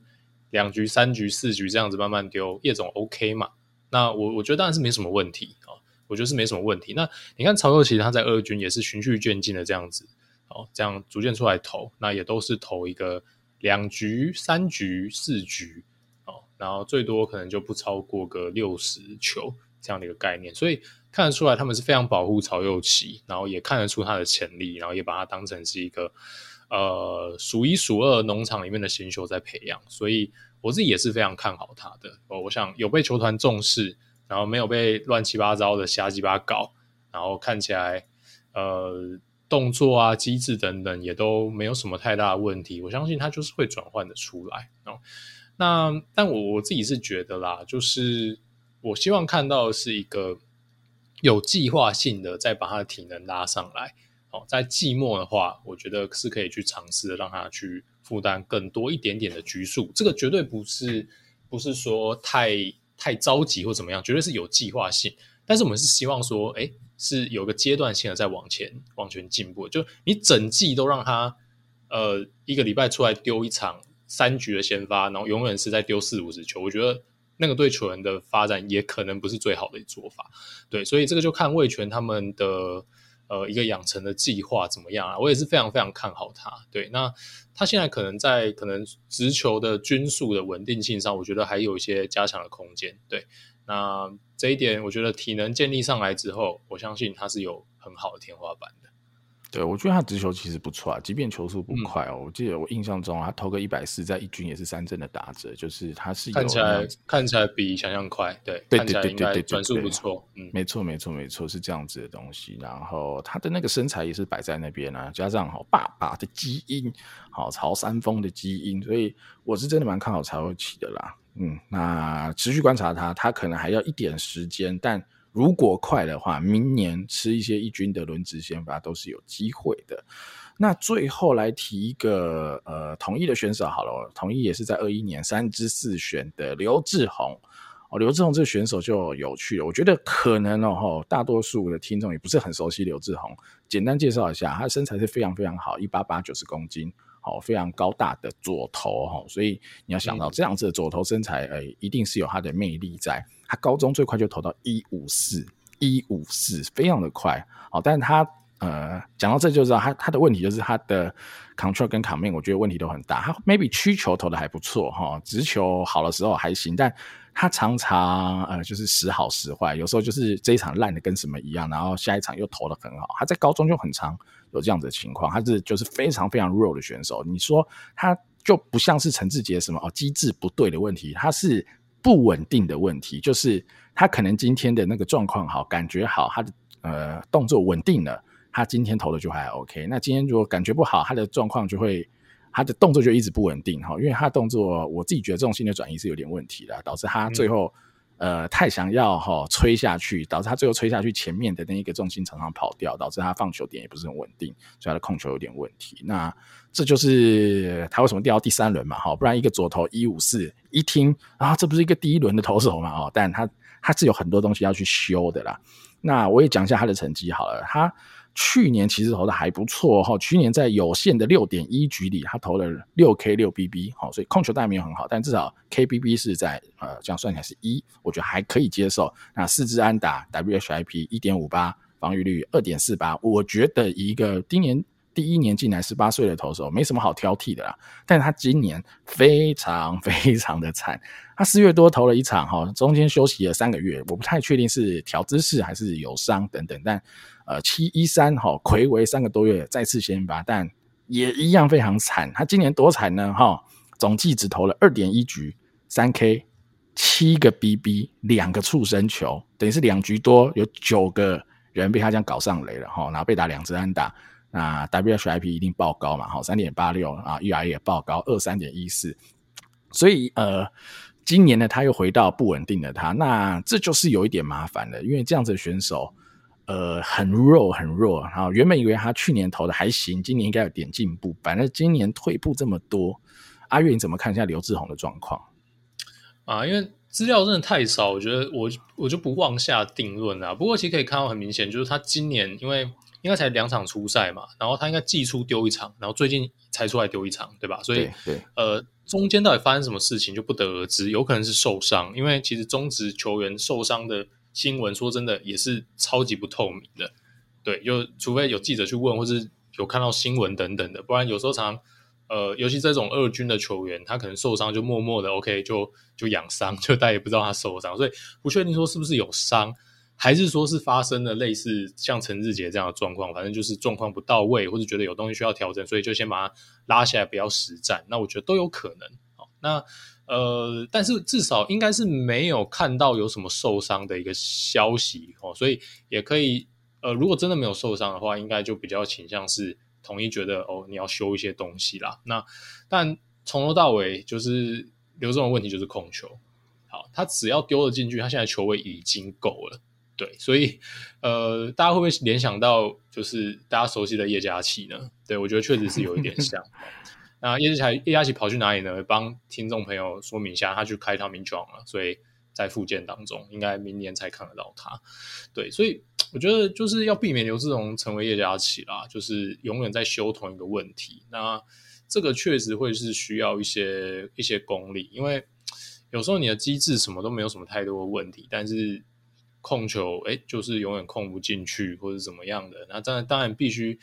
两局、三局、四局这样子慢慢丢，叶总 OK 嘛？那我我觉得当然是没什么问题啊，我觉得是没什么问题。那你看曹祐齐他在二军也是循序渐进的这样子，哦，这样逐渐出来投，那也都是投一个两局、三局、四局，哦，然后最多可能就不超过个六十球这样的一个概念，所以。看得出来，他们是非常保护曹祐齐，然后也看得出他的潜力，然后也把他当成是一个呃数一数二农场里面的新秀在培养，所以我自己也是非常看好他的。我想有被球团重视，然后没有被乱七八糟的瞎鸡巴搞，然后看起来呃动作啊机制等等也都没有什么太大的问题，我相信他就是会转换的出来哦。那但我我自己是觉得啦，就是我希望看到的是一个。有计划性的再把他的体能拉上来，哦，在季末的话，我觉得是可以去尝试的，让他去负担更多一点点的局数。这个绝对不是不是说太太着急或怎么样，绝对是有计划性。但是我们是希望说，哎，是有个阶段性的在往前往前进步。就你整季都让他呃一个礼拜出来丢一场三局的先发，然后永远是在丢四五十球，我觉得。那个对球员的发展也可能不是最好的做法，对，所以这个就看魏全他们的呃一个养成的计划怎么样啊？我也是非常非常看好他，对，那他现在可能在可能直球的均速的稳定性上，我觉得还有一些加强的空间，对，那这一点我觉得体能建立上来之后，我相信他是有很好的天花板。对，我觉得他直球其实不错啊，即便球速不快哦。嗯、我记得我印象中，他投个一百四，在一军也是三振的打者，就是他是有看起来看起来比想象快，对，对对对对对，转速不错，嗯，没错没错没错，是这样子的东西。然后他的那个身材也是摆在那边啊，加上好爸爸的基因，好曹三丰的基因，所以我是真的蛮看好曹祐齐的啦。嗯，那持续观察他，他可能还要一点时间，但。如果快的话，明年吃一些一军的轮值先发都是有机会的。那最后来提一个呃统一的选手好了，统一也是在二一年三支四选的刘志宏。哦，刘志宏这个选手就有趣了，我觉得可能哦，大多数的听众也不是很熟悉刘志宏。简单介绍一下，他的身材是非常非常好，一八八九十公斤，好，非常高大的左头哈，所以你要想到这样子的左头身材，哎，一定是有他的魅力在。他高中最快就投到一五四，一五四，非常的快。好，但是他呃，讲到这就知道他他的问题就是他的 control 跟 command，我觉得问题都很大。他 maybe 曲球投的还不错哈，直球好的时候还行，但他常常呃就是时好时坏，有时候就是这一场烂的跟什么一样，然后下一场又投的很好。他在高中就很长有这样子的情况，他是就是非常非常弱的选手。你说他就不像是陈志杰什么哦机制不对的问题，他是不稳定的问题，就是他可能今天的那个状况好，感觉好，他的呃动作稳定了，他今天投的就还 OK。那今天如果感觉不好，他的状况就会。他的动作就一直不稳定哈，因为他的动作，我自己觉得重心的转移是有点问题的，导致他最后、嗯、呃太想要哈吹下去，导致他最后吹下去前面的那一个重心常常跑掉，导致他放球点也不是很稳定，所以他的控球有点问题。那这就是他为什么掉到第三轮嘛哈，不然一个左投一五四，一听啊这不是一个第一轮的投手嘛哦，但他他是有很多东西要去修的啦。那我也讲一下他的成绩好了，他。去年其实投的还不错哈，去年在有限的六点一局里，他投了六 K 六 BB，好，所以控球当然没有很好，但至少 KBB 是在呃这样算起来是一，我觉得还可以接受。那四支安打，WHIP 一点五八，防御率二点四八，我觉得一个今年第一年进来十八岁的投手没什么好挑剔的啦。但是他今年非常 非常的惨，他四月多投了一场哈，中间休息了三个月，我不太确定是调姿势还是有伤等等，但。呃，七一三哈，睽违三个多月再次先发，但也一样非常惨。他今年多惨呢？哈，总计只投了二点一局，三 K，七个 BB，两个触身球，等于是两局多有九个人被他这样搞上垒了哈，然后被打两支安打，那 WHIP 一定爆高嘛？好，三点八六啊，E R 也爆高二三点一四，所以呃，今年呢他又回到不稳定的他，那这就是有一点麻烦了，因为这样子的选手。呃，很弱很弱，然后原本以为他去年投的还行，今年应该有点进步，反正今年退步这么多。阿月，你怎么看一下刘志宏的状况？啊，因为资料真的太少，我觉得我我就不妄下定论啊。不过其实可以看到很明显，就是他今年因为应该才两场初赛嘛，然后他应该季初丢一场，然后最近才出来丢一场，对吧？所以呃，中间到底发生什么事情就不得而知，有可能是受伤，因为其实中职球员受伤的。新闻说真的也是超级不透明的，对，就除非有记者去问，或是有看到新闻等等的，不然有时候常常，呃，尤其这种二军的球员，他可能受伤就默默的 OK 就就养伤，就大家也不知道他受伤，所以不确定说是不是有伤，还是说是发生了类似像陈志杰这样的状况，反正就是状况不到位，或者觉得有东西需要调整，所以就先把他拉下来不要实战，那我觉得都有可能。哦，那。呃，但是至少应该是没有看到有什么受伤的一个消息哦，所以也可以呃，如果真的没有受伤的话，应该就比较倾向是统一觉得哦，你要修一些东西啦。那但从头到尾就是刘志宏问题就是控球，好，他只要丢了进去，他现在球位已经够了，对，所以呃，大家会不会联想到就是大家熟悉的叶佳琪呢？对，我觉得确实是有一点像。那叶佳叶佳琪跑去哪里呢？帮听众朋友说明一下，他去开汤名庄了，所以在复健当中，应该明年才看得到他。对，所以我觉得就是要避免刘志荣成为叶佳琪啦，就是永远在修同一个问题。那这个确实会是需要一些一些功力，因为有时候你的机制什么都没有什么太多的问题，但是控球哎，就是永远控不进去或者怎么样的。那当然当然必须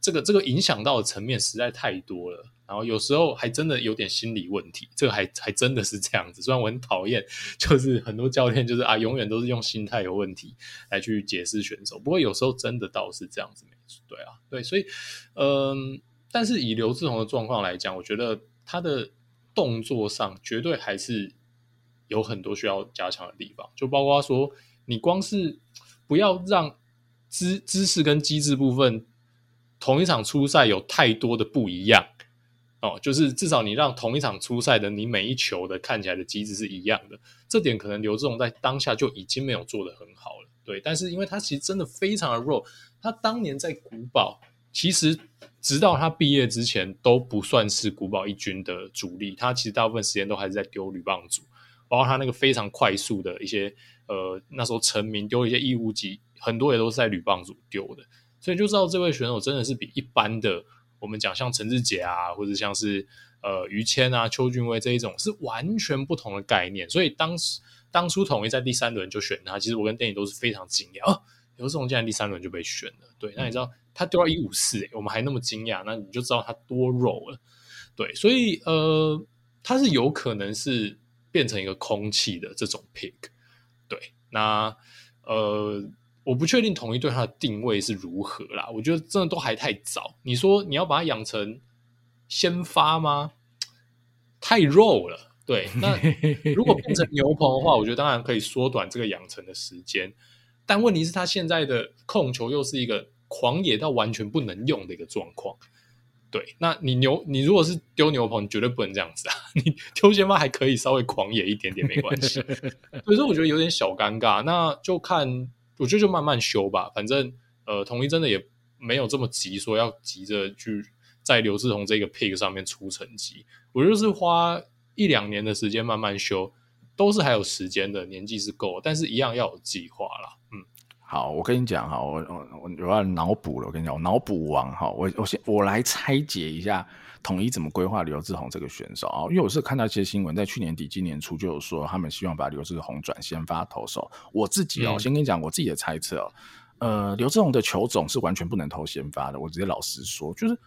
这个这个影响到的层面实在太多了。然后有时候还真的有点心理问题，这个还 还真的是这样子。虽然我很讨厌，就是很多教练就是啊，永远都是用心态有问题来去解释选手。不过有时候真的倒是这样子，没错，对啊，对，所以嗯，但是以刘志宏的状况来讲，我觉得他的动作上绝对还是有很多需要加强的地方，就包括说，你光是不要让姿姿势跟机制部分同一场初赛有太多的不一样。哦，就是至少你让同一场初赛的你每一球的看起来的机制是一样的，这点可能刘志荣在当下就已经没有做得很好了，对。但是因为他其实真的非常的弱，他当年在古堡其实直到他毕业之前都不算是古堡一军的主力，他其实大部分时间都还是在丢铝棒组，包括他那个非常快速的一些呃那时候成名丢一些一五几，很多也都是在铝棒组丢的，所以就知道这位选手真的是比一般的我们讲像陈志杰啊，或者像是呃于谦啊、邱俊威这一种是完全不同的概念，所以当时当初统一在第三轮就选他，其实我跟电影都是非常惊讶哦。刘志宏竟然第三轮就被选了，对，那你知道他丢到一五四，我们还那么惊讶，那你就知道他多肉了，对，所以呃，他是有可能是变成一个空气的这种 pick，那呃，我不确定统一对他的定位是如何啦，我觉得真的都还太早。你说你要把它养成先发吗？太肉了，对，那如果变成牛棚的话，我觉得当然可以缩短这个养成的时间。但问题是，他现在的控球又是一个狂野到完全不能用的一个状况。对，那你牛，你如果是丢牛棚，你绝对不能这样子啊！你丢先发还可以稍微狂野一点点，没关系。所以说，我觉得有点小尴尬。那就看，我觉得就慢慢修吧。反正，呃，统一真的也没有这么急，说要急着去在刘志宏这个 pick 上面出成绩。我就是花一两年的时间慢慢修。都是还有时间的，年纪是够，但是一样要有计划啦。嗯，好，我跟你讲哈，我我我我要脑补了。我跟你讲，我脑补王哈，我我先我来拆解一下统一怎么规划刘志宏这个选手啊。因为我是看到一些新闻，在去年底、今年初就有说他们希望把刘志宏转先发投手。我自己哦，嗯、先跟你讲我自己的猜测哦。呃，刘志宏的球种是完全不能投先发的。我直接老实说，就是。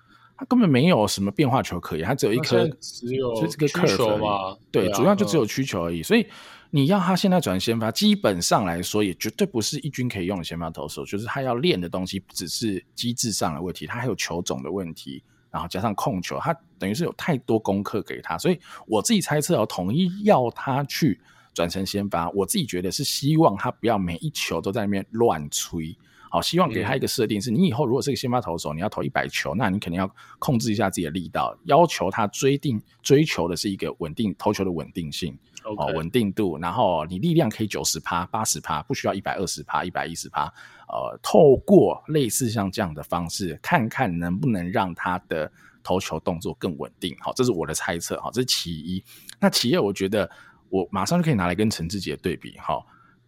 他根本没有什么变化球可以，他只有一颗，只有就这个曲球嘛。对，主要就只有曲球而已。嗯、所以你要他现在转先发，基本上来说也绝对不是一军可以用的先发投手。就是他要练的东西不只是机制上的问题，他还有球种的问题，然后加上控球，他等于是有太多功课给他。所以我自己猜测哦，统一要他去转成先发，我自己觉得是希望他不要每一球都在那边乱吹。好，希望给他一个设定，是你以后如果是个先发投手，你要投一百球，那你肯定要控制一下自己的力道，要求他追定追求的是一个稳定投球的稳定性，哦稳定度，然后你力量可以九十趴、八十趴，不需要一百二十趴、一百一十趴，呃，透过类似像这样的方式，看看能不能让他的投球动作更稳定。好，这是我的猜测，好，这是其一。那其二，我觉得我马上就可以拿来跟陈志杰对比，哈。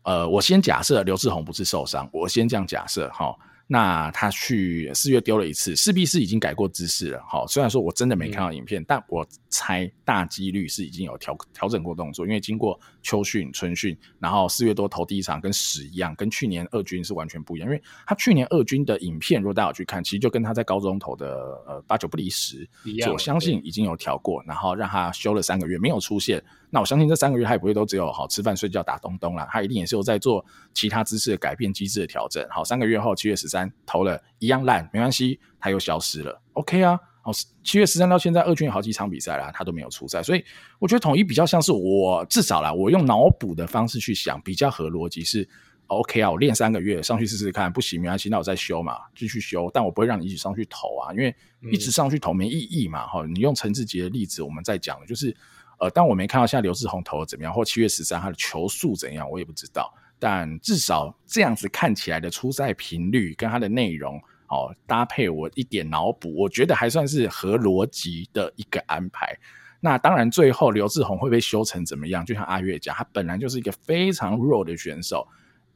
呃，我先假设刘志宏不是受伤，我先这样假设哈。那他去四月丢了一次，势必是已经改过姿势了。好，虽然说我真的没看到影片，嗯、但我猜大几率是已经有调调整过动作，因为经过秋训、春训，然后四月多投第一场跟屎一样，跟去年二军是完全不一样。因为他去年二军的影片，如果大家有去看，其实就跟他在高中投的呃八九不离十我相信已经有调过，然后让他休了三个月没有出现。那我相信这三个月他也不会都只有好吃饭睡觉打东东啦，他一定也是有在做其他姿势的改变机制的调整。好，三个月后七月十三投了一样烂，没关系，他又消失了。OK 啊，好，七月十三到现在二军有好几场比赛啦，他都没有出赛，所以我觉得统一比较像是我至少啦，我用脑补的方式去想，比较合逻辑是 OK 啊，我练三个月上去试试看，不行没关系，那我再修嘛，继续修，但我不会让你一直上去投啊，因为一直上去投没意义嘛。哈、嗯，你用陈志杰的例子，我们在讲就是。呃，但我没看到现在刘志宏投的怎么样，或七月十三他的球速怎样，我也不知道。但至少这样子看起来的出赛频率跟他的内容，哦，搭配我一点脑补，我觉得还算是合逻辑的一个安排。那当然，最后刘志宏会被修成怎么样？就像阿月讲，他本来就是一个非常弱的选手。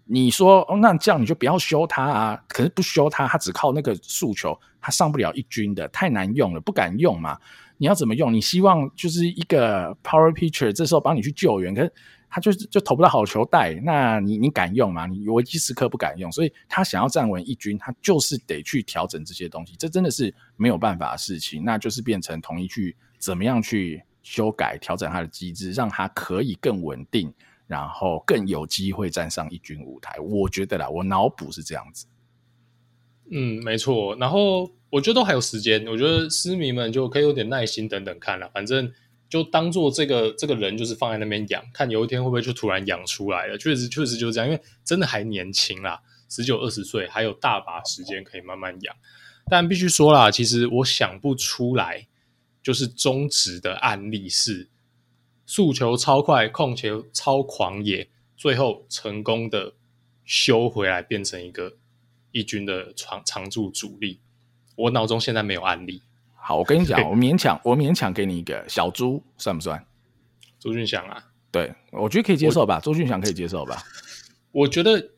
你说，哦，那这样你就不要修他啊？可是不修他，他只靠那个诉求，他上不了一军的，太难用了，不敢用嘛。你要怎么用？你希望就是一个 power pitcher，这时候帮你去救援，可是他就是就投不到好球带，那你你敢用吗？你危机时刻不敢用，所以他想要站稳一军，他就是得去调整这些东西，这真的是没有办法的事情，那就是变成统一去怎么样去修改调整他的机制，让他可以更稳定，然后更有机会站上一军舞台。我觉得啦，我脑补是这样子。嗯，没错，然后。我觉得都还有时间，我觉得狮迷们就可以有点耐心等等看了，反正就当做这个这个人就是放在那边养，看有一天会不会就突然养出来了。确实确实就是这样，因为真的还年轻啦，十九二十岁，还有大把时间可以慢慢养。但必须说啦，其实我想不出来，就是中职的案例是速球超快，控球超狂野，最后成功的修回来变成一个一军的常常驻主力。我脑中现在没有案例。好，我跟你讲，我勉强，我勉强给你一个小猪，算不算？朱俊祥啊？对，我觉得可以接受吧。朱俊祥可以接受吧？我觉得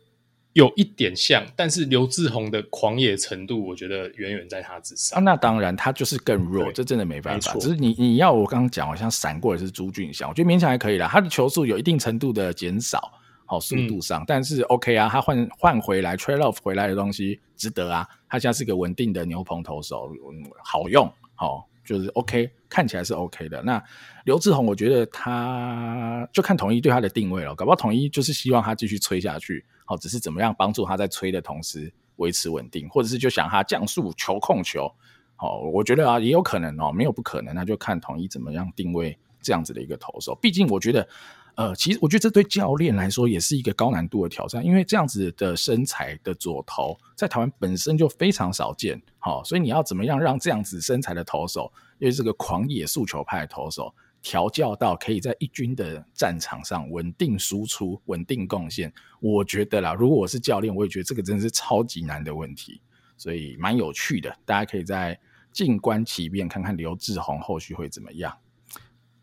有一点像，但是刘志宏的狂野程度，我觉得远远在他之上。啊、那当然，他就是更弱，这真的没办法。只是你你要我刚刚讲，好像闪过的是朱俊祥，我觉得勉强还可以啦。他的球速有一定程度的减少。好，速度上，嗯、但是 OK 啊，他换换回来 trade off 回来的东西值得啊。他现在是个稳定的牛棚投手，好用，好，就是 OK，看起来是 OK 的。那刘志宏，我觉得他就看统一对他的定位了，搞不好统一就是希望他继续吹下去，好，只是怎么样帮助他在催的同时维持稳定，或者是就想他降速球控球，好，我觉得啊也有可能哦，没有不可能，那就看统一怎么样定位这样子的一个投手，毕竟我觉得。呃，其实我觉得这对教练来说也是一个高难度的挑战，因为这样子的身材的左投在台湾本身就非常少见，好，所以你要怎么样让这样子身材的投手，因为这个狂野速球派的投手，调教到可以在一军的战场上稳定输出、稳定贡献，我觉得啦，如果我是教练，我也觉得这个真的是超级难的问题，所以蛮有趣的，大家可以再静观其变，看看刘志宏后续会怎么样。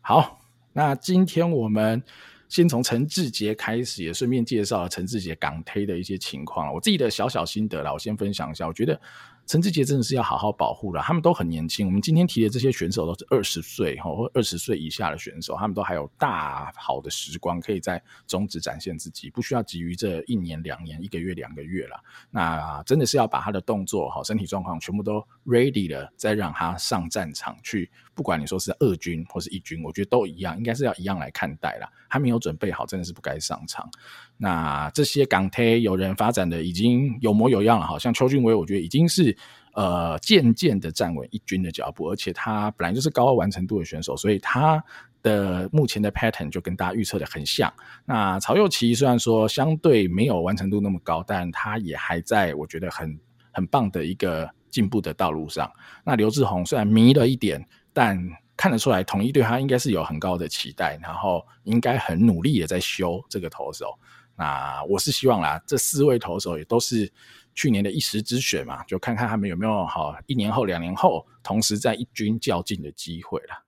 好。那今天我们先从陈志杰开始，也顺便介绍了陈志杰港推的一些情况。我自己的小小心得啦，我先分享一下。我觉得。陈志杰真的是要好好保护了，他们都很年轻。我们今天提的这些选手都是二十岁哈或二十岁以下的选手，他们都还有大好的时光可以在中职展现自己，不需要急于这一年两年、一个月两个月了。那真的是要把他的动作、好身体状况全部都 ready 了，再让他上战场去。不管你说是二军或是一军，我觉得都一样，应该是要一样来看待啦。还没有准备好，真的是不该上场。那这些港队有人发展的已经有模有样了，好像邱俊威，我觉得已经是呃渐渐的站稳一军的脚步，而且他本来就是高完成度的选手，所以他的目前的 pattern 就跟大家预测的很像。那曹祐齐虽然说相对没有完成度那么高，但他也还在我觉得很很棒的一个进步的道路上。那刘志宏虽然迷了一点，但看得出来统一对他应该是有很高的期待，然后应该很努力的在修这个投手。那我是希望啦，这四位投手也都是去年的一时之选嘛，就看看他们有没有好一年后、两年后同时在一军较劲的机会了。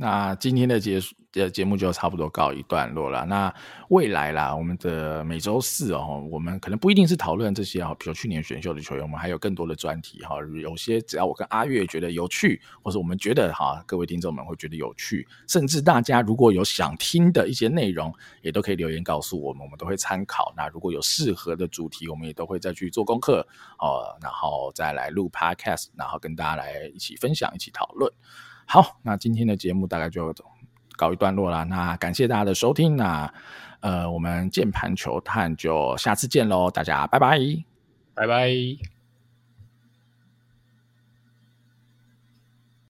那今天的结束的节目就差不多告一段落了。那未来啦，我们的每周四哦，我们可能不一定是讨论这些哦，比如去年选秀的球员，我们还有更多的专题哈。有些只要我跟阿月觉得有趣，或者我们觉得哈，各位听众们会觉得有趣，甚至大家如果有想听的一些内容，也都可以留言告诉我们，我们都会参考。那如果有适合的主题，我们也都会再去做功课哦，然后再来录 Podcast，然后跟大家来一起分享，一起讨论。好，那今天的节目大概就告一段落了。那感谢大家的收听，那呃，我们键盘球探就下次见喽，大家拜拜，拜拜。